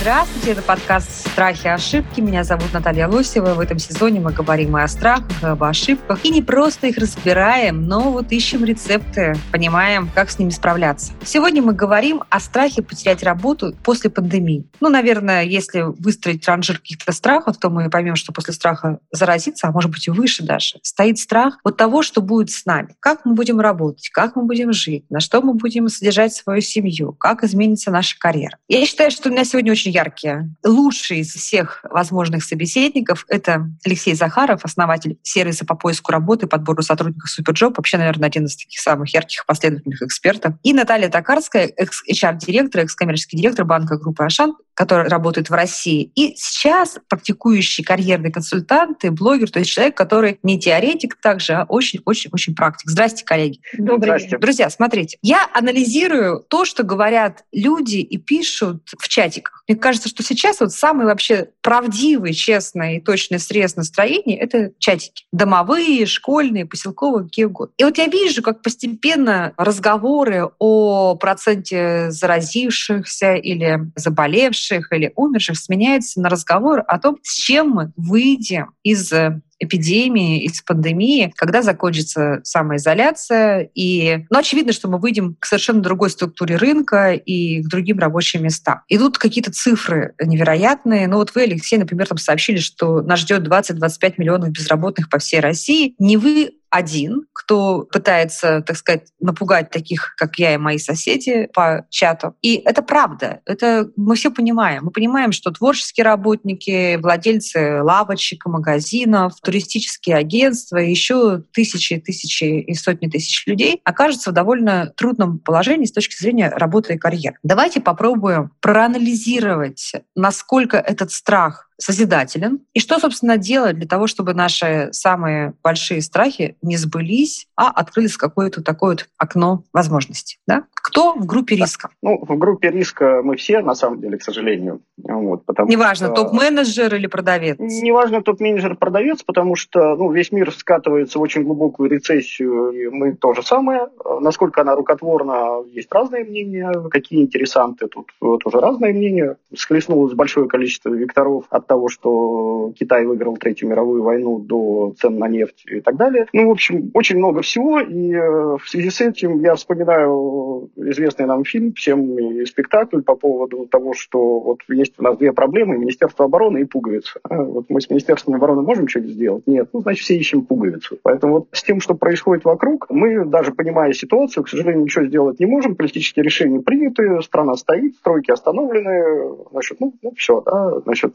Здравствуйте, это подкаст «Страхи и ошибки». Меня зовут Наталья Лосева. В этом сезоне мы говорим и о страхах, и об ошибках. И не просто их разбираем, но вот ищем рецепты, понимаем, как с ними справляться. Сегодня мы говорим о страхе потерять работу после пандемии. Ну, наверное, если выстроить ранжир каких-то страхов, то мы поймем, что после страха заразиться, а может быть и выше даже, стоит страх от того, что будет с нами. Как мы будем работать, как мы будем жить, на что мы будем содержать свою семью, как изменится наша карьера. Я считаю, что у меня сегодня очень яркие. Лучший из всех возможных собеседников — это Алексей Захаров, основатель сервиса по поиску работы и подбору сотрудников Superjob, вообще, наверное, один из таких самых ярких последовательных экспертов. И Наталья Токарская, экс-HR-директор, экс-коммерческий директор банка группы «Ашан», который работает в России. И сейчас практикующий карьерный консультант и блогер, то есть человек, который не теоретик также, а очень-очень-очень практик. Здрасте, коллеги. Добрый день. Друзья, смотрите, я анализирую то, что говорят люди и пишут в чатиках. Мне кажется, что сейчас вот самый вообще правдивый, честный и точный срез настроения — это чатики. Домовые, школьные, поселковые, какие угодно. И вот я вижу, как постепенно разговоры о проценте заразившихся или заболевших погибших или умерших сменяется на разговор о том, с чем мы выйдем из эпидемии, из пандемии, когда закончится самоизоляция. И, ну, очевидно, что мы выйдем к совершенно другой структуре рынка и к другим рабочим местам. Идут какие-то цифры невероятные. Ну, вот вы, Алексей, например, там сообщили, что нас ждет 20-25 миллионов безработных по всей России. Не вы один, кто пытается, так сказать, напугать таких, как я и мои соседи по чату. И это правда. Это мы все понимаем. Мы понимаем, что творческие работники, владельцы лавочек, магазинов, туристические агентства, еще тысячи, тысячи и сотни тысяч людей окажутся в довольно трудном положении с точки зрения работы и карьеры. Давайте попробуем проанализировать, насколько этот страх созидателен. И что, собственно, делать для того, чтобы наши самые большие страхи не сбылись, а открылись какое-то такое вот окно возможностей? Да? Кто в группе риска? Ну, в группе риска мы все, на самом деле, к сожалению. Вот, потому Неважно, что... топ-менеджер или продавец? Неважно, топ-менеджер, продавец, потому что ну, весь мир скатывается в очень глубокую рецессию, и мы то же самое. Насколько она рукотворна, есть разные мнения. Какие интересанты, тут тоже разные мнения. Схлестнулось большое количество векторов от того, что Китай выиграл Третью мировую войну до цен на нефть и так далее. Ну, в общем, очень много всего, и э, в связи с этим я вспоминаю известный нам фильм, всем и спектакль по поводу того, что вот есть у нас две проблемы, Министерство обороны и пуговица. А вот мы с Министерством обороны можем что-нибудь сделать? Нет. Ну, значит, все ищем пуговицу. Поэтому вот с тем, что происходит вокруг, мы, даже понимая ситуацию, к сожалению, ничего сделать не можем, политические решения приняты, страна стоит, стройки остановлены, значит, ну, ну все, да, значит,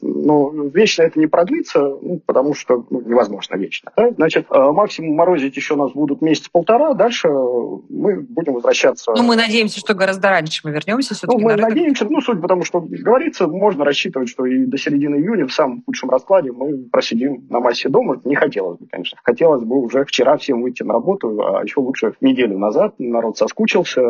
ну, вечно это не продлится, ну, потому что ну, невозможно вечно. Да? Значит, э, максимум морозить еще нас будут месяц-полтора, дальше мы будем возвращаться. Ну, мы надеемся, что гораздо раньше мы вернемся все-таки. Ну, мы на надеемся, ну, суть потому, что говорится, можно рассчитывать, что и до середины июня в самом худшем раскладе мы просидим на массе дома. Не хотелось бы, конечно. Хотелось бы уже вчера всем выйти на работу, а еще лучше неделю назад. Народ соскучился,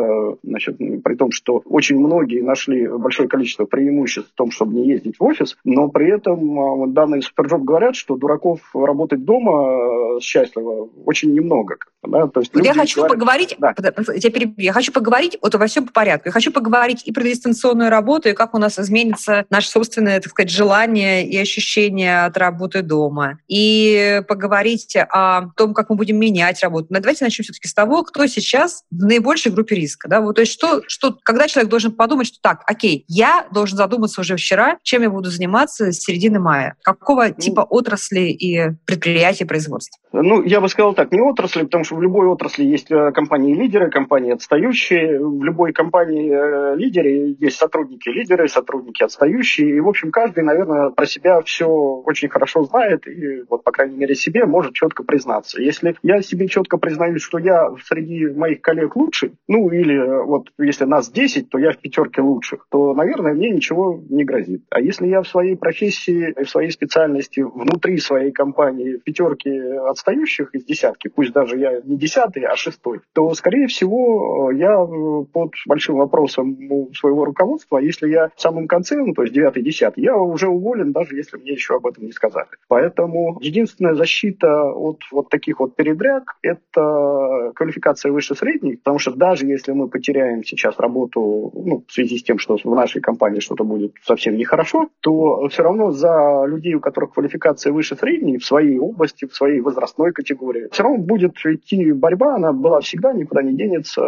значит, при том, что очень многие нашли большое количество преимуществ в том, чтобы не ездить в офис, но при этом этом а, данные Superjob говорят, что дураков работать дома э, счастливо очень немного. Да? То есть я хочу говорят... поговорить, да. я, перебью, я хочу поговорить вот во всем по порядку. Я хочу поговорить и про дистанционную работу, и как у нас изменится наше собственное, так сказать, желание и ощущение от работы дома. И поговорить о том, как мы будем менять работу. Но давайте начнем все-таки с того, кто сейчас в наибольшей группе риска. Да? Вот, то есть что, что, когда человек должен подумать, что так, окей, я должен задуматься уже вчера, чем я буду заниматься с середины мая. Какого ну, типа отрасли и предприятия производства? Ну, я бы сказал так, не отрасли, потому что в любой отрасли есть э, компании-лидеры, компании отстающие. В любой компании-лидере э, есть сотрудники-лидеры, сотрудники отстающие. И, в общем, каждый, наверное, про себя все очень хорошо знает и, вот, по крайней мере, себе может четко признаться. Если я себе четко признаюсь, что я среди моих коллег лучший, ну, или э, вот если нас 10, то я в пятерке лучших, то, наверное, мне ничего не грозит. А если я в своей профессии, в своей специальности, внутри своей компании в пятерке отстающих из десятки, пусть даже я не десятый, а шестой, то, скорее всего, я э, под большим вопросом у своего руководства. Если я в самом конце, ну, то есть 9-10, я уже уволен, даже если мне еще об этом не сказали. Поэтому единственная защита от вот таких вот передряг – это квалификация выше средней, потому что даже если мы потеряем сейчас работу ну, в связи с тем, что в нашей компании что-то будет совсем нехорошо, то все равно за людей, у которых квалификация выше средней в своей области, в своей возрастной категории, все равно будет идти борьба, она была всегда, никуда не денется.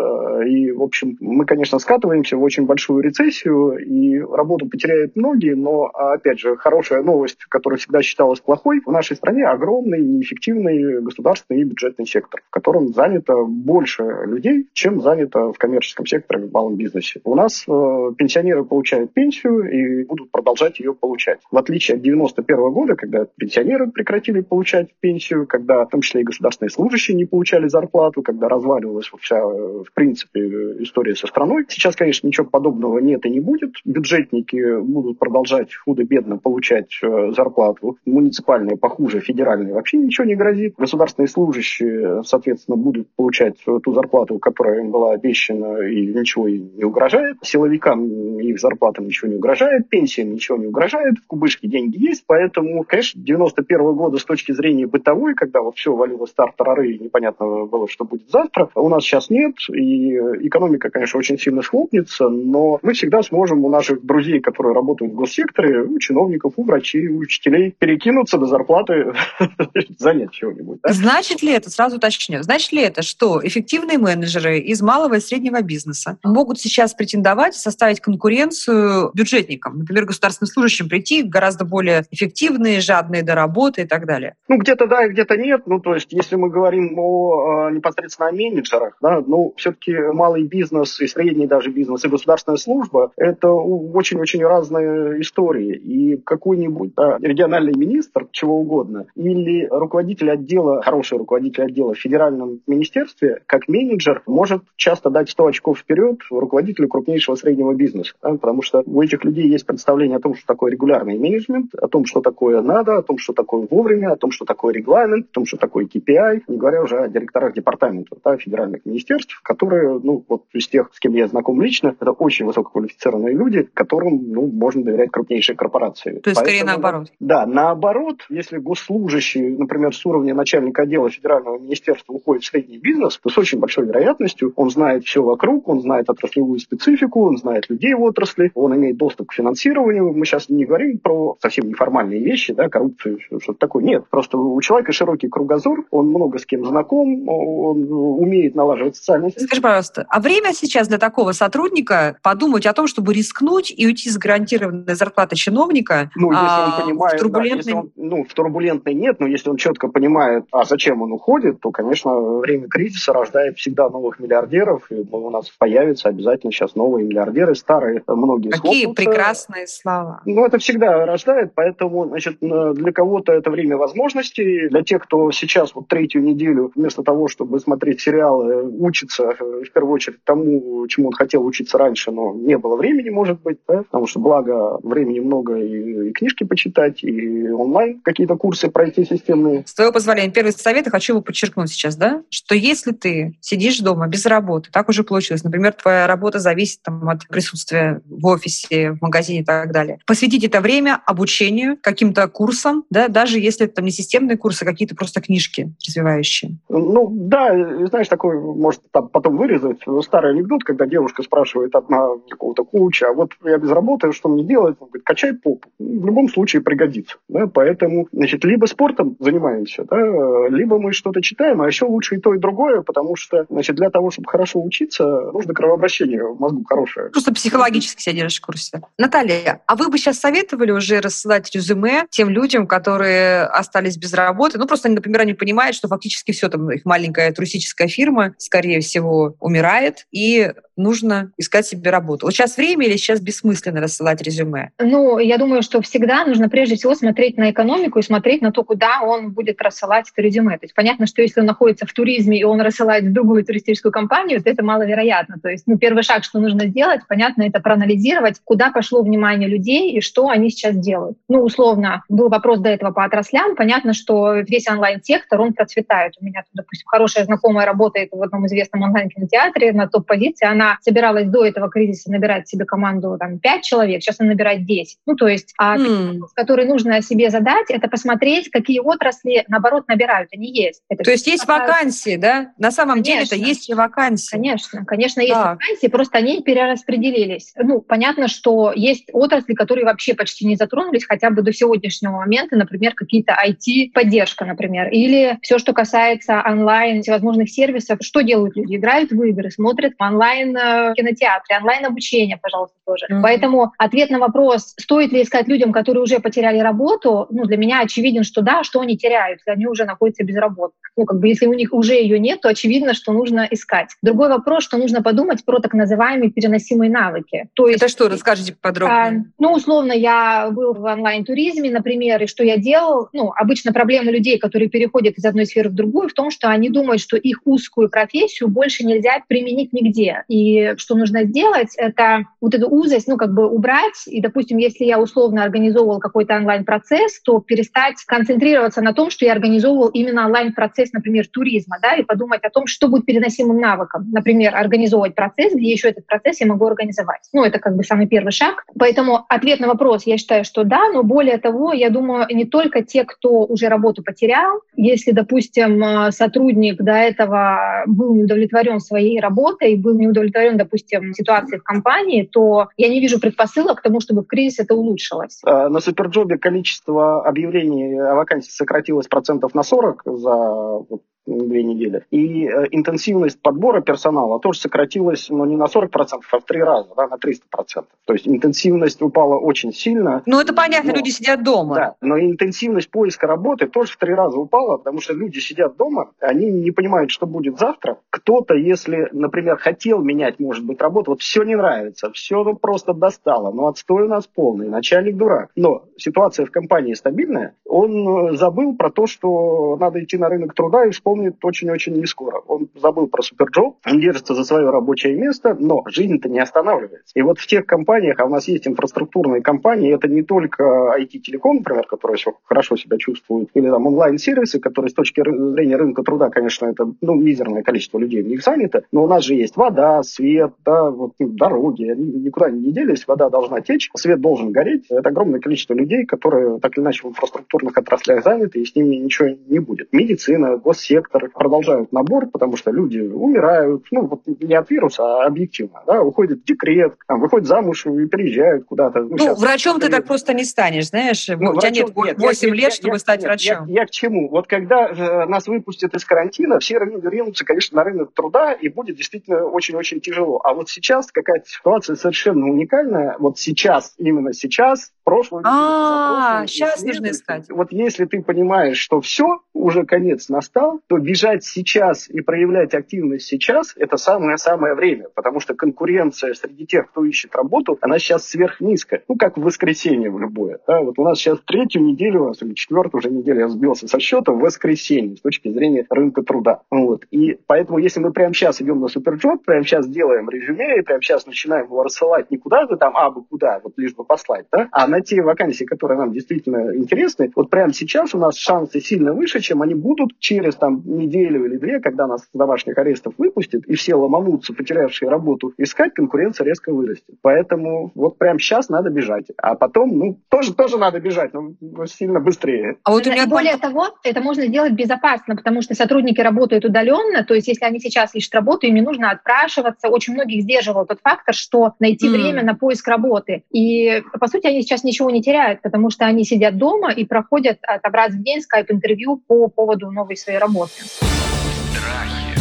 И, в общем, мы, конечно, скатываемся в очень большую рецессию, и работу потеряют многие, но, опять же, хорошая новость, которая всегда считалась плохой, в нашей стране огромный, неэффективный государственный и бюджетный сектор, в котором занято больше людей, чем занято в коммерческом секторе, в малом бизнесе. У нас э, пенсионеры получают пенсию и будут продолжать ее получать. В отличие от 91 года, когда пенсионеры прекратили получать пенсию, когда в том числе и государственные служащие не получали зарплату, когда разваливалась вся, э, в принципе, история со страной. Сейчас, конечно, ничего подобного нет и не будет. Бюджетники будут продолжать худо-бедно получать э, зарплату. Муниципальные похуже, федеральные вообще ничего не грозит. Государственные служащие, соответственно, будут получать ту зарплату, которая им была обещана, и ничего не угрожает. Силовикам их зарплатам ничего не угрожает, пенсиям ничего не угрожает, в кубышке деньги есть, поэтому, конечно, 91 -го года с точки зрения бытовой, когда вот все валилось тартарары, и непонятно было, что будет завтра, у нас сейчас нет, и экономика, конечно, очень сильно схлопнется, но мы всегда сможем у наших друзей, которые работают в госсекторе, у чиновников, у врачей, у учителей перекинуться до зарплаты, занять чего-нибудь. Значит ли это, сразу уточню, значит ли это, что эффективные менеджеры из малого и среднего бизнеса могут сейчас претендовать, составить конкуренцию бюджетникам, например, государственным служащим прийти гораздо более эффективные, жадные до работы и так далее? Ну, где-то да, где-то нет. Ну, то есть, если мы говорим о, непосредственно о менеджерах, да, ну, все-таки малый бизнес и средний даже бизнес и государственная служба – это очень-очень разные истории. И какой-нибудь да, региональный министр, чего угодно, или руководитель отдела, хороший руководитель отдела в федеральном министерстве, как менеджер, может часто дать 100 очков вперед руководителю крупнейшего среднего бизнеса. Да, потому что у этих людей есть представление о том, что такое регулярный менеджмент, о том, что такое надо, о том, что такое вовремя, о том, что такое регламент, о том, что такое KPI, не говоря уже о директорах департаментов да, федеральных министерств, которые, ну, вот из тех, с кем я знаком лично, это очень высококвалифицированные люди, которым, ну, можно доверять крупнейшие корпорации. То есть, Поэтому, скорее наоборот. Да, наоборот, если госслужащий, например, с уровня начальника отдела федерального министерства уходит в средний бизнес, то с очень большой вероятностью он знает все вокруг, он знает отраслевую специфику, он знает людей в отрасли, он имеет доступ к финансированию. Мы сейчас не говорим про совсем неформальные вещи, да, коррупцию, что-то такое. Нет, просто у человека широкий кругозор, он много с кем знаком, он умеет налаживать социальные связи. Скажи, пожалуйста, а время сейчас для такого сотрудника подумать о том, чтобы рискнуть и уйти с гарантированной зарплаты чиновника ну, если он а, понимает, в турбулентный... Да, он, ну, в турбулентной нет, но если он четко понимает, а зачем он уходит, то, конечно, время кризиса рождает всегда новых миллиардеров, и у нас появятся обязательно сейчас новые миллиардеры, старые многие Какие схлопнутся. прекрасные слова. Ну, это всегда рождает, поэтому, значит, для кого-то это время возможностей, для тех, кто сейчас вот третью неделю вместо того, чтобы смотреть сериалы, учится э, в первую очередь тому, чему он хотел учиться раньше, но не было времени, может быть, да? потому что благо времени много и, и книжки почитать, и онлайн какие-то курсы пройти системные. С твоего позволения, первый совет, я хочу его подчеркнуть сейчас, да, что если ты сидишь дома без работы, так уже получилось, например, твоя работа зависит там, от присутствия в офисе, в магазине и так далее, посвятить это время обучению, каким-то курсам, да, даже если это там не системные курсы, а какие-то просто книжки развивающие. Ну да, знаешь, такой, может, там потом вырезать старый анекдот, когда девушка спрашивает одна какого-то коуча, а вот я без работы, что мне делать? Он говорит, качай попу. В любом случае пригодится. Да? Поэтому, значит, либо спортом занимаемся, да, либо мы что-то читаем, а еще лучше и то, и другое, потому что, значит, для того, чтобы хорошо учиться, нужно кровообращение в мозгу хорошее. Просто психологически себя держишь в курсе. Наталья, а вы бы сейчас советовали уже рассылать резюме тем людям, которые остались без работы? Ну, просто, например, они понимают, что фактически все там, их маленькая туристическая фирма, скорее всего, умирает, и нужно искать себе работу. Вот сейчас время или сейчас бессмысленно рассылать резюме? Ну, я думаю, что всегда нужно прежде всего смотреть на экономику и смотреть на то, куда он будет рассылать это резюме. То есть понятно, что если он находится в туризме и он рассылает в другую туристическую компанию, то это маловероятно. То есть ну, первый шаг, что нужно сделать, понятно, это проанализировать, куда пошло внимание людей и что они сейчас делают. Ну, условно, был вопрос до этого по отраслям. Понятно, что весь онлайн-сектор, он процветает. У меня, допустим, хорошая знакомая работает в одном известном онлайн-кинотеатре на топ-позиции, она собиралась до этого кризиса набирать себе команду там 5 человек, сейчас она набирает 10. Ну, то есть, а, mm. который нужно себе задать, это посмотреть, какие отрасли, наоборот, набирают, они есть. Это то есть есть вакансии, да? На самом конечно. деле это есть вакансии. Конечно, конечно, есть так. вакансии, просто они перераспределились. Ну, понятно, что есть отрасли, которые вообще почти не затронулись хотя бы до сегодняшнего момента, например, какие-то IT-поддержка, например, или все, что касается онлайн всевозможных сервисов, что делают люди? Играют в игры, смотрят онлайн э, кинотеатры, онлайн обучение, пожалуйста, тоже. Mm-hmm. Поэтому ответ на вопрос, стоит ли искать людям, которые уже потеряли работу, ну, для меня очевиден, что да, что они теряют, они уже находятся без работы. Ну, как бы, если у них уже ее нет, то очевидно, что нужно искать. Другой вопрос, что нужно подумать про так называемые переносимые навыки. То есть, Это что, расскажите подробнее. А, ну, условно, я был в онлайн-туризме, например, и что я делал? Ну, обычно проблема людей, которые переходят из одной сферы в другую, в том, что они думают, что их узкую профессию больше нельзя применить нигде. И что нужно сделать, это вот эту узость, ну, как бы убрать. И, допустим, если я условно организовывал какой-то онлайн-процесс, то перестать концентрироваться на том, что я организовывал именно онлайн-процесс, например, туризма, да, и подумать о том, что будет переносимым навыком. Например, организовывать процесс, где еще этот процесс я могу организовать. Ну, это как бы самый первый шаг. Поэтому ответ на вопрос, я считаю, что да, но более того, я думаю, не только те, кто уже работу потерял, если, допустим, сотрудник до этого был не удовлетворен своей работой, был не удовлетворен, допустим, ситуацией в компании, то я не вижу предпосылок к тому, чтобы в кризис это улучшилось. А, на Суперджобе количество объявлений о вакансии сократилось процентов на 40 за две недели. И э, интенсивность подбора персонала тоже сократилась, но не на 40%, а в три раза, да, на 300%. То есть интенсивность упала очень сильно. Ну, это понятно, но, люди сидят дома. Да, но интенсивность поиска работы тоже в три раза упала, потому что люди сидят дома, они не понимают, что будет завтра. Кто-то, если, например, хотел менять, может быть, работу, вот все не нравится, все ну, просто достало, ну, отстой у нас полный, начальник дурак. Но ситуация в компании стабильная, он э, забыл про то, что надо идти на рынок труда и вспомнил вспомнит очень-очень не скоро. Он забыл про Superjob, он держится за свое рабочее место, но жизнь-то не останавливается. И вот в тех компаниях, а у нас есть инфраструктурные компании, это не только IT-телеком, например, который еще хорошо себя чувствует, или там онлайн-сервисы, которые с точки зрения рынка труда, конечно, это ну, мизерное количество людей в них занято, но у нас же есть вода, свет, да, вот, ну, дороги, они никуда не делись, вода должна течь, свет должен гореть. Это огромное количество людей, которые так или иначе в инфраструктурных отраслях заняты, и с ними ничего не будет. Медицина, госсектор, некоторых продолжают набор, потому что люди умирают, ну, вот не от вируса, а объективно, да, уходят в декрет, там, выходят замуж и переезжают куда-то. Ну, ну врачом ты так просто не станешь, знаешь, ну, у тебя нет 8 нет, лет, я, чтобы я, стать нет, врачом. Я, я к чему? Вот когда э, нас выпустят из карантина, все ринутся, конечно, на рынок труда, и будет действительно очень-очень тяжело. А вот сейчас какая-то ситуация совершенно уникальная. Вот сейчас, именно сейчас, прошлое. А, сейчас нужно искать. Вот если ты понимаешь, что все, уже конец настал, то бежать сейчас и проявлять активность сейчас – это самое-самое время, потому что конкуренция среди тех, кто ищет работу, она сейчас сверхнизкая. Ну, как в воскресенье в любое. Да? Вот у нас сейчас третью неделю, у нас, или четвертую уже неделю я сбился со счета в воскресенье с точки зрения рынка труда. Вот. И поэтому, если мы прямо сейчас идем на суперджоп, прямо сейчас делаем резюме и прямо сейчас начинаем его рассылать не куда-то там, а бы куда, вот лишь бы послать, да, а на те вакансии, которые нам действительно интересны, вот прямо сейчас у нас шансы сильно выше, чем они будут через там неделю или две, когда нас с домашних арестов выпустят, и все ломанутся, потерявшие работу, искать, конкуренция резко вырастет. Поэтому вот прямо сейчас надо бежать. А потом, ну, тоже, тоже надо бежать, но сильно быстрее. А вот у меня... Более того, это можно сделать безопасно, потому что сотрудники работают удаленно, то есть если они сейчас ищут работу, им не нужно отпрашиваться. Очень многих сдерживал тот фактор, что найти mm. время на поиск работы. И, по сути, они сейчас ничего не теряют, потому что они сидят дома и проходят там, раз в день скайп-интервью по поводу новой своей работы. Страхи,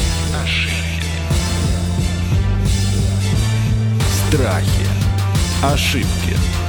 ошибки. Страхи, ошибки.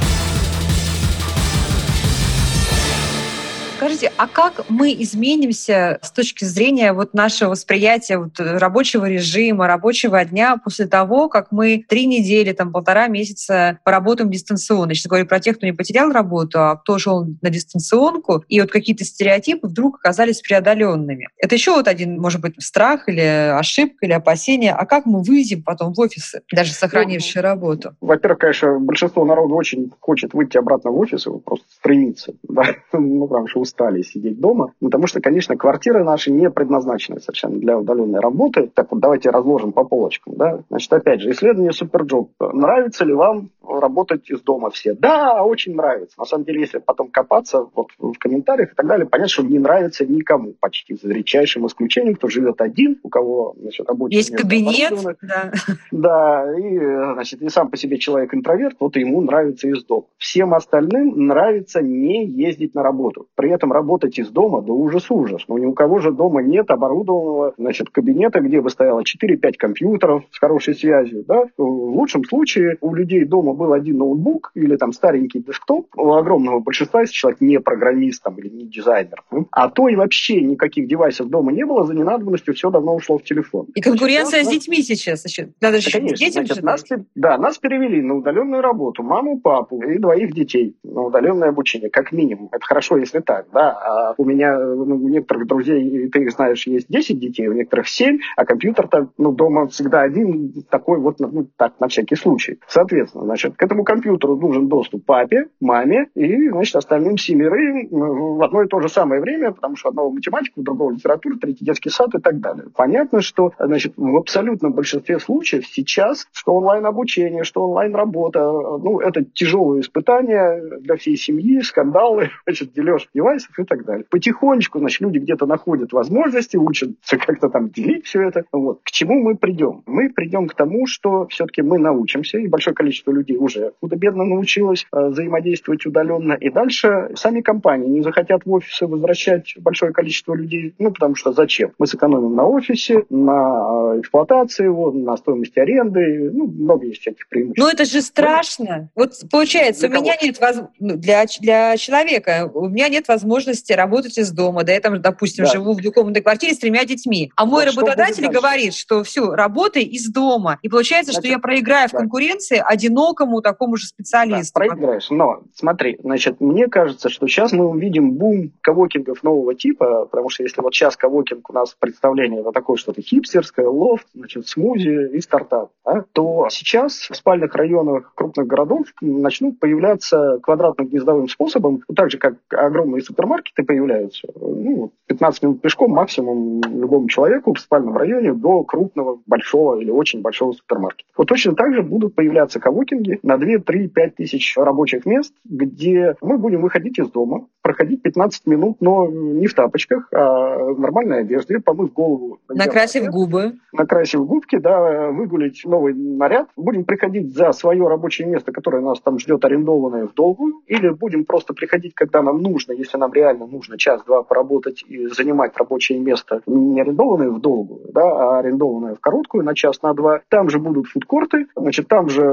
Скажите, а как мы изменимся с точки зрения вот нашего восприятия вот рабочего режима, рабочего дня после того, как мы три недели, там полтора месяца поработаем дистанционно? Сейчас говорю про тех, кто не потерял работу, а кто шел на дистанционку, и вот какие-то стереотипы вдруг оказались преодоленными. Это еще вот один, может быть, страх или ошибка или опасение. А как мы выйдем потом в офисы, даже сохранившие работу? Во-первых, конечно, большинство народа очень хочет выйти обратно в офис, просто стремится, да, ну, потому что устали сидеть дома, потому что, конечно, квартиры наши не предназначены совершенно для удаленной работы. Так вот, давайте разложим по полочкам. Да? Значит, опять же, исследование Superjob. Нравится ли вам работать из дома все? Да, очень нравится. На самом деле, если потом копаться вот в комментариях и так далее, понятно, что не нравится никому почти, за редчайшим исключением, кто живет один, у кого значит, рабочий Есть кабинет, да. Да, и, значит, и сам по себе человек интроверт, вот ему нравится из дома. Всем остальным нравится не ездить на работу. При этом работать из дома, да ужас-ужас. Но ни у кого же дома нет оборудованного значит, кабинета, где бы стояло 4-5 компьютеров с хорошей связью. Да? В лучшем случае у людей дома был один ноутбук или там старенький десктоп. У огромного большинства, если человек не программист там, или не дизайнер, а то и вообще никаких девайсов дома не было, за ненадобностью все давно ушло в телефон. И конкуренция значит, с детьми сейчас еще. Надо же конечно, детям значит, нас, Да, нас перевели на удаленную работу. Маму, папу и двоих детей на удаленное обучение, как минимум. Это хорошо, если так, да. А у меня, ну, у некоторых друзей, ты знаешь, есть 10 детей, у некоторых 7, а компьютер-то ну, дома всегда один, такой вот, ну, так, на всякий случай. Соответственно, значит, к этому компьютеру нужен доступ папе, маме и, значит, остальным семерым в одно и то же самое время, потому что одного математику, другого литературу, третий детский сад и так далее. Понятно, что, значит, в абсолютном большинстве случаев сейчас, что онлайн-обучение, что онлайн-работа, ну, это тяжелые испытания для всей семьи, скандалы, значит, дележ девайсов и так далее. Потихонечку, значит, люди где-то находят возможности, учатся как-то там делить все это. Вот. К чему мы придем? Мы придем к тому, что все-таки мы научимся, и большое количество людей уже худо-бедно научилось э, взаимодействовать удаленно, и дальше сами компании не захотят в офисы возвращать большое количество людей, ну, потому что зачем? Мы сэкономим на офисе, на э, эксплуатации его, на стоимости аренды, ну, много есть всяких преимуществ. Ну, это же страшно. Вот получается, для у меня нет воз... Ну, для, для человека, у меня нет возможности работать из дома, да, я там, допустим, да. живу в двухкомнатной квартире с тремя детьми, а мой вот работодатель говорит, что все, работай из дома. И получается, значит, что я проиграю да. в конкуренции одинокому такому же специалисту. Да, проиграешь. Но смотри, значит, мне кажется, что сейчас мы увидим бум коворкингов нового типа, потому что если вот сейчас коворкинг у нас представление это такое что-то хипстерское, лофт, значит, смузи и стартап, да, то сейчас в спальных районах крупных городов начнут появляться квадратно-гнездовым способом, так же, как огромные супермаркеты появляются. Ну, 15 минут пешком максимум любому человеку в спальном районе до крупного, большого или очень большого супермаркета. Вот точно так же будут появляться коворкинги на 2, 3, 5 тысяч рабочих мест, где мы будем выходить из дома, проходить 15 минут, но не в тапочках, а в нормальной одежде, помыв голову. Накрасив наряд, губы. Накрасив губки, да, выгулить новый наряд. Будем приходить за свое рабочее место, которое нас там ждет арендованное в долгую, или будем просто приходить, когда нам нужно, если нам реально нужно час-два поработать и занимать рабочее место не арендованное в долгую, да, а арендованное в короткую на час, на два. Там же будут фудкорты, значит, там же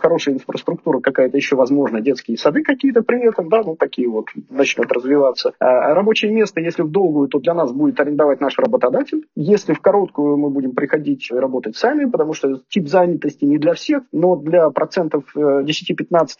хорошая инфраструктура какая-то еще, возможно, детские сады какие-то при этом, да, ну, такие вот начнут развиваться. А рабочее место, если в долгую, то для нас будет арендовать наш работодатель. Если в короткую мы будем приходить работать сами, потому что тип занятости не для всех, но для процентов 10-15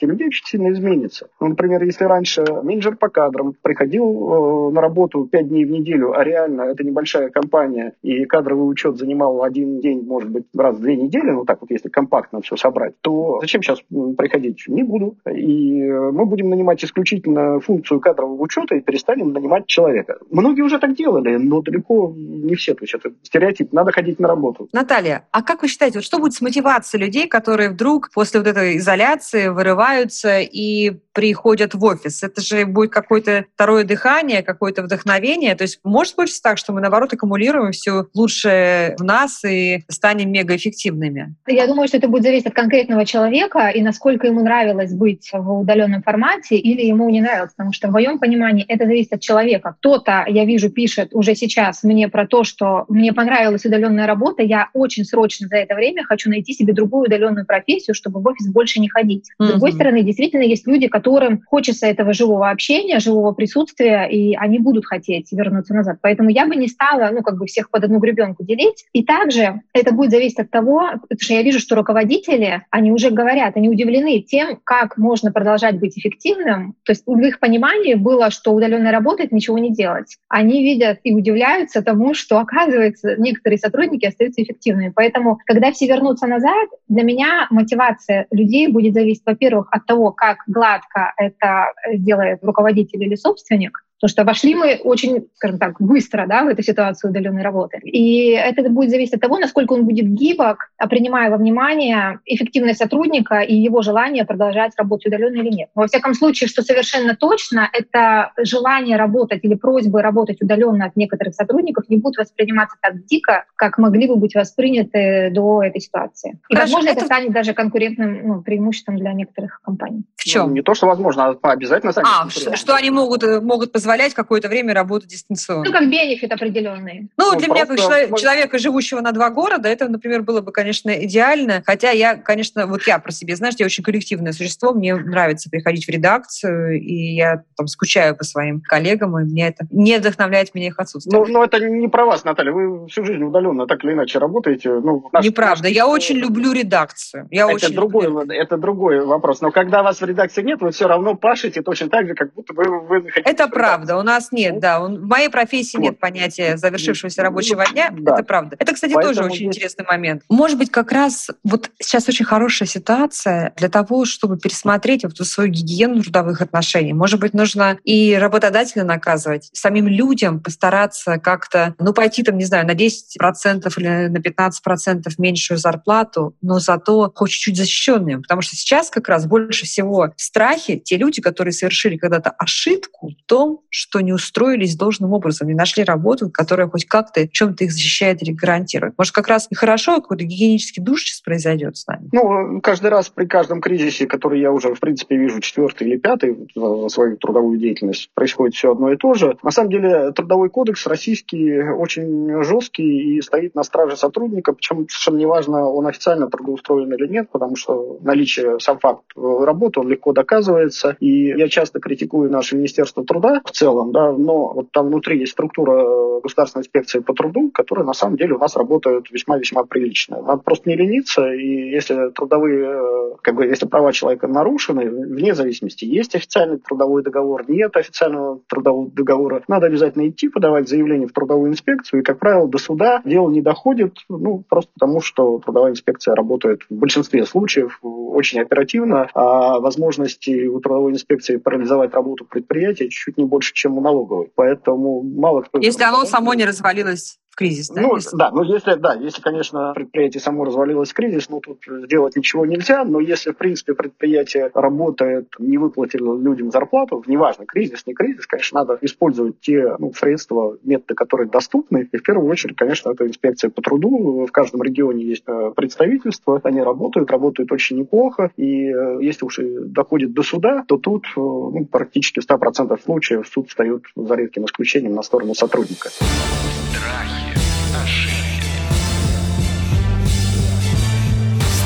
э, людей очень сильно изменится. Ну, например, если раньше менеджер по кадрам приходил э, на работу 5 дней в неделю, а реально это небольшая компания, и кадровый учет занимал один день, может быть, раз в две недели, ну так вот, если компактно все собрать, то зачем сейчас приходить? Не буду. И э, мы будем нанимать исключительно функцию кадрового учета и перестанем нанимать человека. Многие уже так делали, но далеко не все. То есть это стереотип. Надо ходить на работу. Наталья, а как вы считаете, вот что будет с мотивацией людей, которые вдруг после вот этой изоляции вырываются и приходят в офис? Это же будет какое-то второе дыхание, какое-то вдохновение. То есть может быть так, что мы, наоборот, аккумулируем все лучшее в нас и станем мегаэффективными? Я думаю, что это будет зависеть от конкретного человека и насколько ему нравилось быть в удаленном формате или ему не нравилось. Потому что в моем понимании это зависит от человека. Кто-то, я вижу, пишет уже сейчас мне про то, что мне понравилась удаленная работа, я очень срочно за это время хочу найти себе другую удаленную профессию, чтобы в офис больше не ходить. С другой mm-hmm. стороны, действительно есть люди, которым хочется этого живого общения, живого присутствия, и они будут хотеть вернуться назад. Поэтому я бы не стала, ну, как бы всех под одну гребенку делить. И также это будет зависеть от того, потому что я вижу, что руководители, они уже говорят, они удивлены тем, как можно продолжать быть эффективным. То есть в их понимании было, что удаленно работать, ничего не делать. Они видят и удивляются тому, что, оказывается, некоторые сотрудники остаются эффективными. Поэтому, когда все вернутся назад, для меня мотивация людей будет зависеть, во-первых, от того, как гладко это сделает руководитель или собственник, Потому что вошли мы очень, скажем так, быстро да, в эту ситуацию удаленной работы. И это будет зависеть от того, насколько он будет гибок, а принимая во внимание эффективность сотрудника и его желание продолжать работать удаленно или нет. Но во всяком случае, что совершенно точно, это желание работать или просьбы работать удаленно от некоторых сотрудников не будут восприниматься так дико, как могли бы быть восприняты до этой ситуации. И, Хорошо, возможно, это... это станет даже конкурентным ну, преимуществом для некоторых компаний. В чем? Ну, не то, что возможно, а обязательно станет. А, что, что они могут, э, могут позволять какое-то время работать дистанционно. Ну, как бенефит определенный. Ну, ну для меня, как человека, человека, живущего на два города, это, например, было бы, конечно, идеально. Хотя я, конечно, вот я про себя, знаешь, я очень коллективное существо, мне нравится приходить в редакцию, и я там скучаю по своим коллегам, и мне это не вдохновляет меня их отсутствие. Ну, но это не про вас, Наталья. Вы всю жизнь удаленно так или иначе работаете. Ну, наш, Неправда. Наш... Я очень люблю редакцию. Я это, очень другой, люблю. это другой вопрос. Но когда вас в редакции нет, вы все равно пашете точно так же, как будто вы, вы Это правда. У нас нет, да. В моей профессии вот. нет понятия завершившегося рабочего дня. Да. Это правда. Это, кстати, Поэтому тоже очень есть... интересный момент. Может быть, как раз вот сейчас очень хорошая ситуация для того, чтобы пересмотреть вот свою гигиену трудовых отношений. Может быть, нужно и работодателя наказывать, самим людям постараться как-то, ну, пойти там, не знаю, на 10% или на 15% меньшую зарплату, но зато хоть чуть-чуть защищенным. Потому что сейчас как раз больше всего в страхе те люди, которые совершили когда-то ошибку в том, что не устроились должным образом, не нашли работу, которая хоть как-то в чем-то их защищает или гарантирует. Может, как раз и хорошо какой-то гигиенический душ сейчас произойдет с нами? Ну, каждый раз при каждом кризисе, который я уже, в принципе, вижу четвертый или пятый за свою трудовую деятельность, происходит все одно и то же. На самом деле, трудовой кодекс российский очень жесткий и стоит на страже сотрудника, причем совершенно неважно, он официально трудоустроен или нет, потому что наличие, сам факт работы, он легко доказывается. И я часто критикую наше Министерство труда в целом, да, но вот там внутри есть структура Государственной инспекции по труду, которая на самом деле у нас работает весьма-весьма прилично. Надо просто не лениться, и если трудовые, э, как бы, если права человека нарушены, вне зависимости, есть официальный трудовой договор, нет официального трудового договора, надо обязательно идти подавать заявление в трудовую инспекцию, и, как правило, до суда дело не доходит, ну, просто потому что трудовая инспекция работает в большинстве случаев очень оперативно, а возможности у трудовой инспекции парализовать работу предприятия чуть-чуть не больше, чем у налоговой. Поэтому мало кто... Если оно само не развалилось в кризис, да? Ну, если... да, ну если, да, если, конечно, предприятие само развалилось в кризис, ну тут сделать ничего нельзя, но если, в принципе, предприятие работает, не выплатило людям зарплату, неважно, кризис, не кризис, конечно, надо использовать те ну, средства, методы, которые доступны, и в первую очередь, конечно, это инспекция по труду, в каждом регионе есть э, представительство, они работают, работают очень неплохо, и э, если уж и доходит до суда, то тут э, ну, практически в 100% случаев суд встает за редким исключением на сторону сотрудника.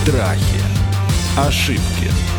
Страхи. Ошибки.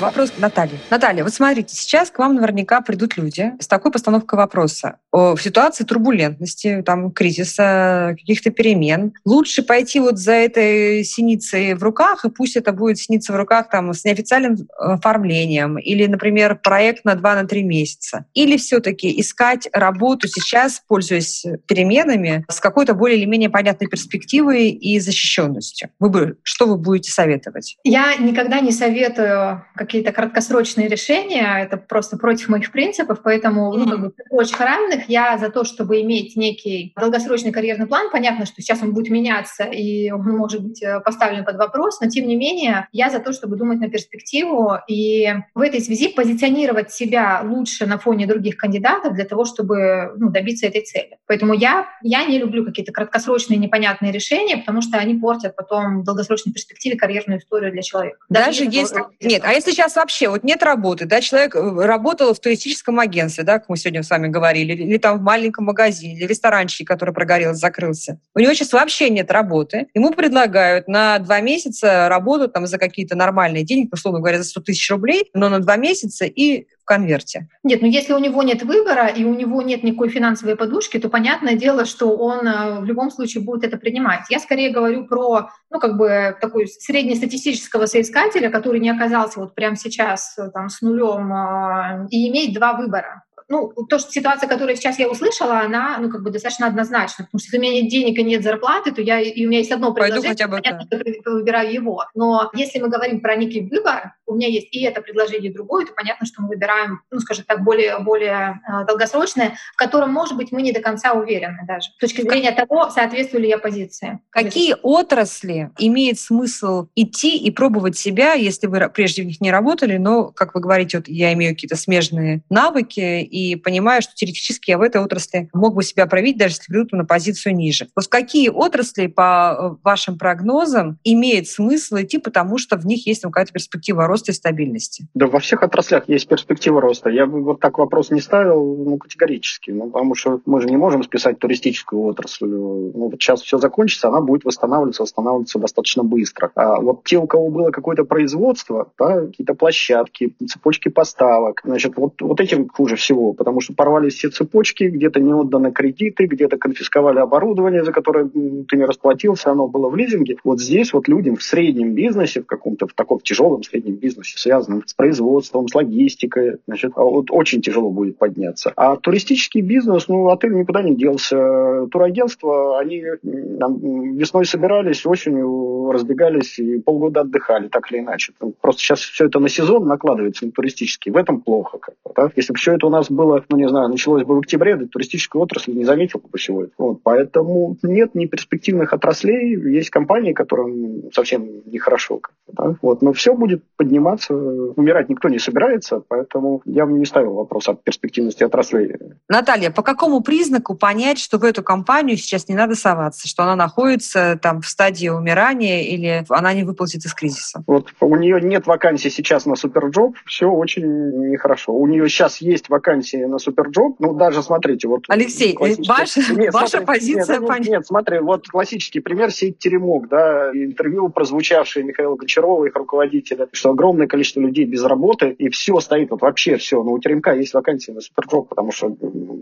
Вопрос к Наталье. Наталья, вот смотрите, сейчас к вам наверняка придут люди с такой постановкой вопроса. В ситуации турбулентности, там, кризиса, каких-то перемен, лучше пойти вот за этой синицей в руках, и пусть это будет синица в руках там, с неофициальным э, оформлением, или, например, проект на 2-3 на месяца. Или все таки искать работу сейчас, пользуясь переменами, с какой-то более или менее понятной перспективой и защищенностью. Вы бы, что вы будете советовать? Я никогда не советую какие-то краткосрочные решения, это просто против моих принципов, поэтому ну, как бы, очень равных я за то, чтобы иметь некий долгосрочный карьерный план. Понятно, что сейчас он будет меняться и он может быть э, поставлен под вопрос, но тем не менее я за то, чтобы думать на перспективу и в этой связи позиционировать себя лучше на фоне других кандидатов для того, чтобы ну, добиться этой цели. Поэтому я, я не люблю какие-то краткосрочные непонятные решения, потому что они портят потом в долгосрочной перспективе карьерную историю для человека. Даже, Даже если... Нет, а если сейчас вообще вот нет работы, да, человек э, работал в туристическом агентстве, да, как мы сегодня с вами говорили, или там в маленьком магазине, или ресторанчике, который прогорел, закрылся. У него сейчас вообще нет работы. Ему предлагают на два месяца работу там за какие-то нормальные деньги, условно говоря, за 100 тысяч рублей, но на два месяца и конверте. Нет, ну если у него нет выбора и у него нет никакой финансовой подушки, то понятное дело, что он э, в любом случае будет это принимать. Я скорее говорю про, ну, как бы такой среднестатистического соискателя, который не оказался вот прямо сейчас э, там с нулем э, и имеет два выбора ну, то, что ситуация, которую сейчас я услышала, она, ну, как бы достаточно однозначна, потому что если у меня нет денег и нет зарплаты, то я, и у меня есть одно предложение, хотя бы понятно, я выбираю его. Но если мы говорим про некий выбор, у меня есть и это предложение, и другое, то понятно, что мы выбираем, ну, скажем так, более, более э, долгосрочное, в котором, может быть, мы не до конца уверены даже, с точки зрения того, соответствую ли я позиции. Какие отрасли имеет смысл идти и пробовать себя, если вы прежде в них не работали, но, как вы говорите, вот я имею какие-то смежные навыки и понимаю, что теоретически я в этой отрасли мог бы себя проявить, даже если берут на позицию ниже. Вот какие отрасли, по э, вашим прогнозам, имеет смысл идти, потому что в них есть какая-то перспектива роста и стабильности? Да во всех отраслях есть перспектива роста. Я бы вот так вопрос не ставил ну, категорически, ну, потому что мы же не можем списать туристическую отрасль. Ну, вот сейчас все закончится, она будет восстанавливаться, восстанавливаться достаточно быстро. А вот те, у кого было какое-то производство, да, какие-то площадки, цепочки поставок, значит, вот, вот этим хуже всего, потому что порвались все цепочки, где-то не отданы кредиты, где-то конфисковали оборудование, за которое ты не расплатился, оно было в лизинге. Вот здесь вот людям в среднем бизнесе, в каком-то в таком тяжелом среднем бизнесе, связанном с производством, с логистикой, значит, а вот очень тяжело будет подняться. А туристический бизнес, ну, отель никуда не делся. Турагентства, они там, весной собирались, осенью разбегались и полгода отдыхали, так или иначе. Просто сейчас все это на сезон накладывается, на туристический. В этом плохо. Как бы, да? Если бы все это у нас было, ну, не знаю, началось бы в октябре, да, туристическую отрасль не заметил бы всего этого. Вот. Поэтому нет ни перспективных отраслей. Есть компании, которым совсем нехорошо. Да? вот. Но все будет подниматься. Умирать никто не собирается, поэтому я бы не ставил вопрос о перспективности отраслей. Наталья, по какому признаку понять, что в эту компанию сейчас не надо соваться, что она находится там в стадии умирания или она не выползет из кризиса? Вот у нее нет вакансий сейчас на суперджоп, все очень нехорошо. У нее сейчас есть вакансии на суперджоп, ну даже смотрите, вот... Алексей, ваша, нет, ваша смотри, позиция нет, нет, нет, смотри, вот классический пример сеть Теремок, да, интервью, прозвучавшее Михаила Гончарова, их руководителя, что огромное количество людей без работы, и все стоит, вот вообще все. Но у Теремка есть вакансии на суперджоп, потому что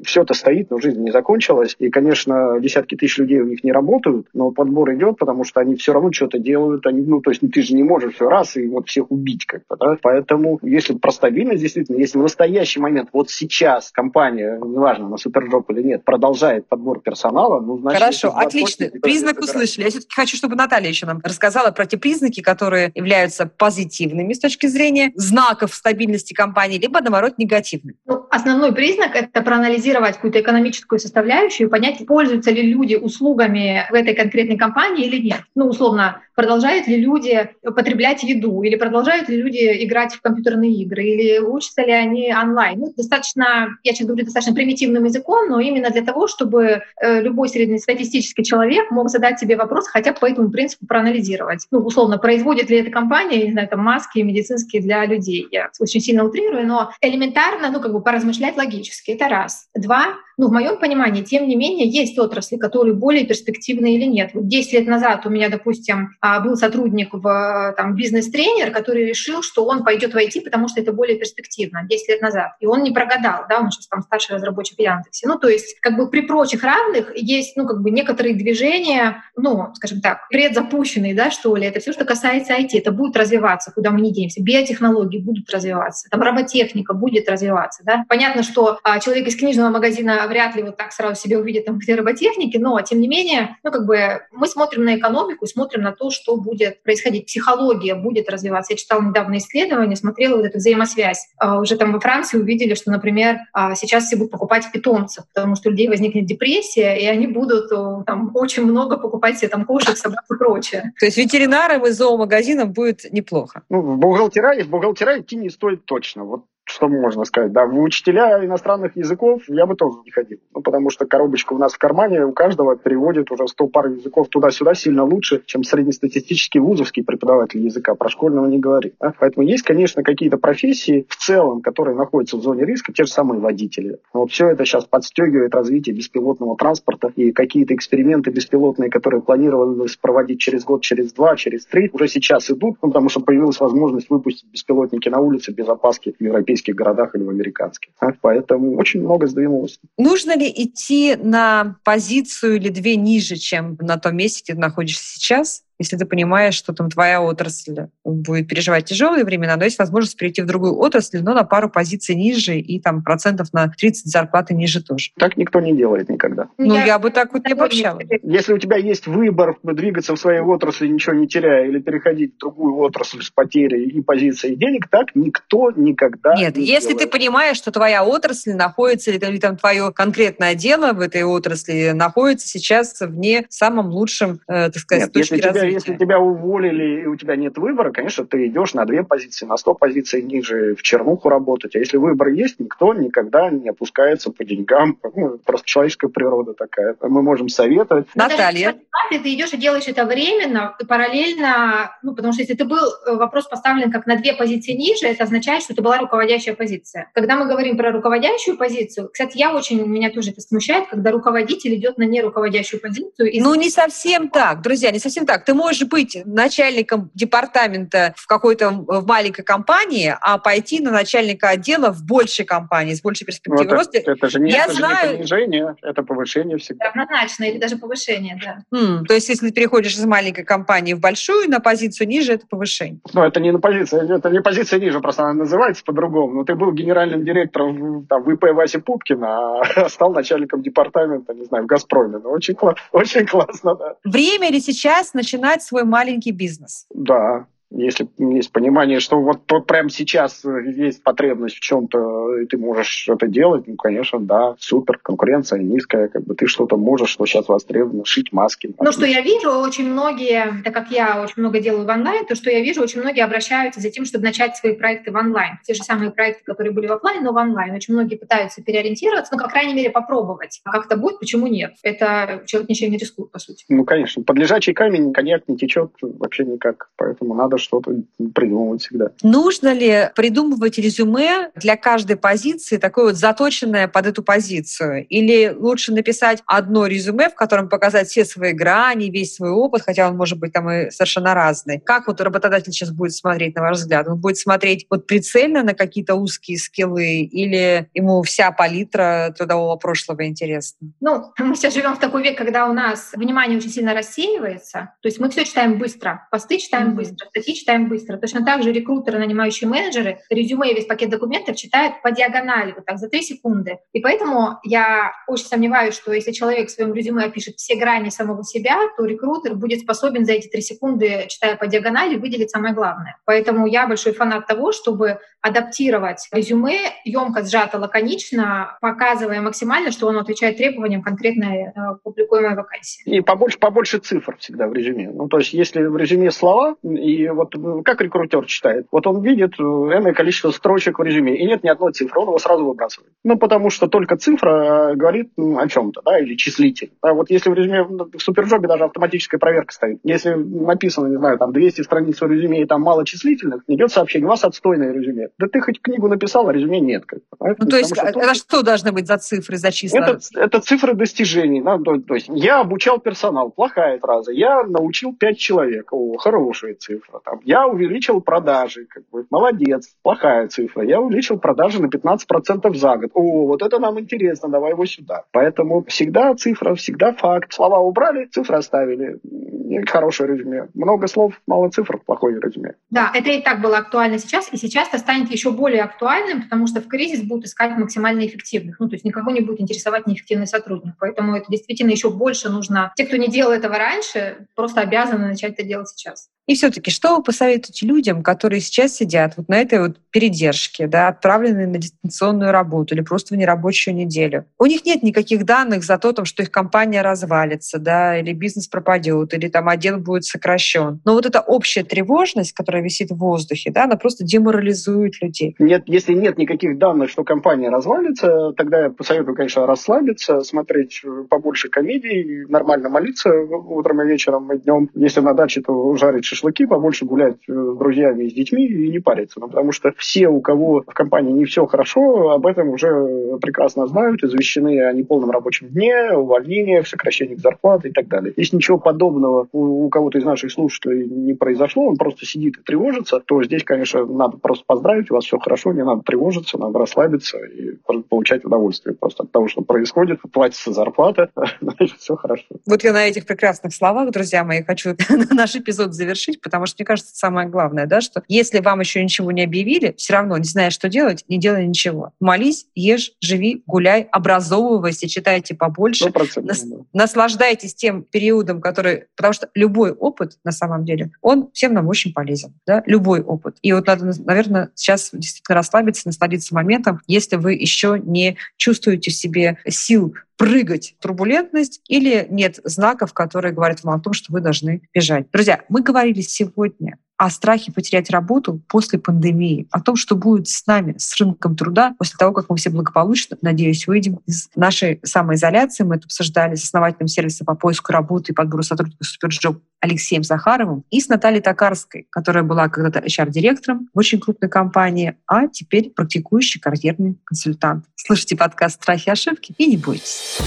все это стоит, но жизнь не закончилась. И, конечно, десятки тысяч людей у них не работают, но подбор идет, потому что они все равно что-то делают. Они, ну, то есть ты же не можешь все раз и вот всех убить как-то, да? Поэтому, если про стабильность, действительно, если в настоящий момент, вот сейчас компания, неважно, на суперджоп или нет, продолжает подбор персонала, ну, значит... Хорошо, отлично. Признак услышали. Я все-таки хочу, чтобы Наталья еще нам рассказала про те признаки, которые являются позитивными с точки зрения знаков стабильности компании, либо, наоборот, негативными. Ну, основной признак — это проанализировать какую-то экономическую составляющую, понять, пользуются ли люди услугами в этой конкретной компании или нет. Ну, условно, продолжают ли люди потреблять еду, или продолжают ли люди играть в компьютерные игры, или учатся ли они онлайн. Ну, достаточно, я сейчас говорю достаточно примитивным языком, но именно для того, чтобы э, любой среднестатистический человек мог задать себе вопрос, хотя бы по этому принципу проанализировать. Ну, условно, производит ли эта компания, не знаю, там, маски медицинские для людей. Я очень сильно утрирую, но элементарно, ну, как бы поразмышлять логически. Это раз. Два, ну, в моем понимании, тем не менее, есть отрасли, которые более перспективные или нет. Вот 10 лет назад у меня, допустим, а, был сотрудник в там, бизнес-тренер, который решил, что он пойдет в IT, потому что это более перспективно 10 лет назад. И он не прогадал, да, он сейчас там старший разработчик в Яндексе. Ну, то есть, как бы при прочих равных есть, ну, как бы некоторые движения, ну, скажем так, предзапущенные, да, что ли. Это все, что касается IT, это будет развиваться, куда мы не денемся. Биотехнологии будут развиваться, там роботехника будет развиваться, да. Понятно, что а, человек из книжного магазина вряд ли вот так сразу себе увидит там где роботехники, но, тем не менее, ну, как бы мы смотрим на экономику, смотрим на то, что будет происходить. Психология будет развиваться. Я читала недавно исследование, смотрела вот эту взаимосвязь. А, уже там во Франции увидели, что, например, а, сейчас все будут покупать питомцев, потому что у людей возникнет депрессия, и они будут там очень много покупать себе там кошек, собак и прочее. То есть ветеринарам и зоомагазинам будет неплохо? Ну, в бухгалтера, в бухгалтера идти не стоит точно. Вот что можно сказать, да, в учителя иностранных языков я бы тоже не ходил, ну, потому что коробочка у нас в кармане, у каждого переводит уже 100 пар языков туда-сюда сильно лучше, чем среднестатистический вузовский преподаватель языка, про школьного не говорит. Да? Поэтому есть, конечно, какие-то профессии в целом, которые находятся в зоне риска, те же самые водители. Вот все это сейчас подстегивает развитие беспилотного транспорта, и какие-то эксперименты беспилотные, которые планировались проводить через год, через два, через три, уже сейчас идут, ну, потому что появилась возможность выпустить беспилотники на улице без опаски европейских европейских городах или в американских. Поэтому очень много сдвинулось. Нужно ли идти на позицию или две ниже, чем на том месте, где ты находишься сейчас? Если ты понимаешь, что там твоя отрасль будет переживать тяжелые времена, но есть возможность перейти в другую отрасль, но на пару позиций ниже и там процентов на 30 зарплаты ниже тоже. Так никто не делает никогда. Ну, я, я бы так вот не обобщала. Если у тебя есть выбор двигаться в своей отрасли, ничего не теряя, или переходить в другую отрасль с потерей и позицией денег, так никто никогда Нет, не если делает. ты понимаешь, что твоя отрасль находится, или, или там твое конкретное дело в этой отрасли находится сейчас в не самом лучшем, э, так сказать, Нет, тебя, развития. Если тебя уволили и у тебя нет выбора, конечно, ты идешь на две позиции, на сто позиций ниже в чернуху работать. А если выбор есть, никто никогда не опускается по деньгам. Ну, просто человеческая природа такая. Мы можем советовать. Даже Наталья. если ты идешь и делаешь это временно, ты параллельно, ну, потому что если ты был, э, вопрос поставлен как на две позиции ниже, это означает, что это была руководящая позиция. Когда мы говорим про руководящую позицию, кстати, я очень, меня тоже это смущает, когда руководитель идет на неруководящую позицию. и Ну, не совсем так, друзья, не совсем так. Ты можешь быть начальником департамента в какой-то в маленькой компании, а пойти на начальника отдела в большей компании с большей Ну, перспективой это, роста. это же, не, Я это же знаю- не понижение, это повышение всегда. Однозначно, или даже повышение, да. М, то есть, если ты переходишь из маленькой компании в большую, на позицию ниже, это повышение. Ну, это не на позиции, это не позиция ниже, просто она называется по-другому. Но ты был генеральным директором там, ВП Васи Пупкина, а стал начальником департамента, не знаю, в «Газпроме». Ну, очень, кла- очень классно, да. Время ли сейчас начинать свой маленький бизнес? Да, если есть понимание, что вот, вот прямо сейчас есть потребность в чем-то, и ты можешь это делать, ну, конечно, да, супер, конкуренция низкая, как бы ты что-то можешь, что сейчас востребовано, шить маски. Ну, что я вижу, очень многие, так как я очень много делаю в онлайн, то что я вижу, очень многие обращаются за тем, чтобы начать свои проекты в онлайн. Те же самые проекты, которые были в офлайн, но в онлайн. Очень многие пытаются переориентироваться, ну, по крайней мере, попробовать. А как это будет, почему нет? Это человек ничем не рискует, по сути. Ну, конечно, под лежачий камень коньяк не течет вообще никак, поэтому надо что-то придумывать всегда. Нужно ли придумывать резюме для каждой позиции, такое вот заточенное под эту позицию? Или лучше написать одно резюме, в котором показать все свои грани, весь свой опыт, хотя он может быть там и совершенно разный? Как вот работодатель сейчас будет смотреть, на ваш взгляд? Он будет смотреть вот прицельно на какие-то узкие скиллы или ему вся палитра трудового прошлого интересна? Ну, мы сейчас живем в такой век, когда у нас внимание очень сильно рассеивается. То есть мы все читаем быстро, посты читаем Мгм. быстро, статьи читаем быстро. Точно так же рекрутеры, нанимающие менеджеры, резюме и весь пакет документов читают по диагонали, вот так, за три секунды. И поэтому я очень сомневаюсь, что если человек в своем резюме опишет все грани самого себя, то рекрутер будет способен за эти три секунды, читая по диагонали, выделить самое главное. Поэтому я большой фанат того, чтобы адаптировать резюме емко, сжато, лаконично, показывая максимально, что оно отвечает требованиям конкретной э, публикуемой вакансии. И побольше, побольше цифр всегда в резюме. Ну, то есть, если в резюме слова, и вот как рекрутер читает, вот он видит э, энное количество строчек в резюме, и нет ни одной цифры, он его сразу выбрасывает. Ну, потому что только цифра э, говорит м, о чем-то, да, или числитель. А вот если в резюме, ну, в суперджобе даже автоматическая проверка стоит. Если написано, не знаю, там 200 страниц в резюме, и там мало числительных, идет сообщение, у вас отстойное резюме. Да ты хоть книгу написал, а резюме нет. Как бы, Ну, то есть что это что должны быть за цифры, за числа? это, это цифры достижений. то, то есть я обучал персонал, плохая фраза. Я научил пять человек, о, хорошая цифра. Там, я увеличил продажи, как бы, молодец, плохая цифра. Я увеличил продажи на 15% за год. О, вот это нам интересно, давай его сюда. Поэтому всегда цифра, всегда факт. Слова убрали, цифры оставили. И хорошее резюме. Много слов, мало цифр, плохое резюме. Да, это и так было актуально сейчас, и сейчас это станет еще более актуальным, потому что в кризис будут искать максимально эффективных. Ну, то есть никого не будет интересовать неэффективный сотрудник. Поэтому это действительно еще больше нужно. Те, кто не делал этого раньше, просто обязаны начать это делать сейчас. И все-таки, что вы посоветуете людям, которые сейчас сидят вот на этой вот передержке, да, отправленные на дистанционную работу или просто в нерабочую неделю? У них нет никаких данных за то, там, что их компания развалится, да, или бизнес пропадет, или там отдел будет сокращен. Но вот эта общая тревожность, которая висит в воздухе, да, она просто деморализует людей. Нет, если нет никаких данных, что компания развалится, тогда я посоветую, конечно, расслабиться, смотреть э, побольше комедий, нормально молиться утром и вечером и днем. Если на даче, то жарить шашлыки, побольше гулять э, с друзьями и с детьми и не париться. Ну, потому что все, у кого в компании не все хорошо, об этом уже прекрасно знают, извещены о неполном рабочем дне, увольнениях, сокращениях зарплаты и так далее. Если ничего подобного у, у кого-то из наших слушателей не произошло, он просто сидит и тревожится, то здесь, конечно, надо просто поздравить, у вас все хорошо, не надо тревожиться, надо расслабиться и получать удовольствие просто от того, что происходит, платится зарплата, значит, все хорошо. Вот я на этих прекрасных словах, друзья мои, хочу наш эпизод завершить, потому что, мне кажется, самое главное, да, что если вам еще ничего не объявили, все равно, не зная, что делать, не делай ничего. Молись, ешь, живи, гуляй, образовывайся, читайте побольше, нас, да. наслаждайтесь тем периодом, который... Потому что любой опыт, на самом деле, он всем нам очень полезен. Да? Любой опыт. И вот надо, наверное, сейчас действительно расслабиться, насладиться моментом, если вы еще не чувствуете в себе сил прыгать турбулентность или нет знаков, которые говорят вам о том, что вы должны бежать. Друзья, мы говорили сегодня о страхе потерять работу после пандемии, о том, что будет с нами, с рынком труда после того, как мы все благополучно, надеюсь, выйдем из нашей самоизоляции. Мы это обсуждали с основателем сервиса по поиску работы и подбору сотрудников Superjob Алексеем Захаровым и с Натальей Токарской, которая была когда-то HR-директором в очень крупной компании, а теперь практикующий карьерный консультант. Слушайте подкаст «Страхи и ошибки» и не бойтесь.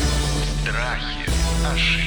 Страхи, ошибки,